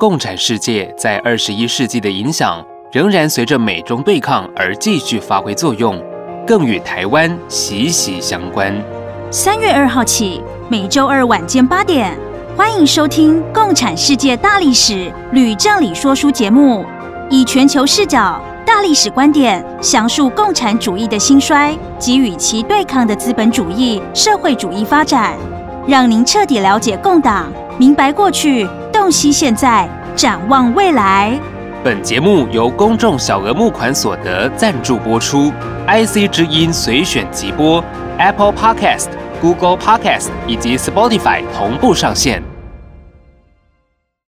共产世界在二十一世纪的影响仍然随着美中对抗而继续发挥作用，更与台湾息息相关。三月二号起，每周二晚间八点，欢迎收听《共产世界大历史吕正理说书》节目，以全球视角、大历史观点详述共产主义的兴衰及与其对抗的资本主义、社会主义发展，让您彻底了解共党，明白过去，洞悉现在，展望未来。本节目由公众小额募款所得赞助播出，IC 之音随选即播，Apple Podcast。Google Podcast 以及 Spotify 同步上线。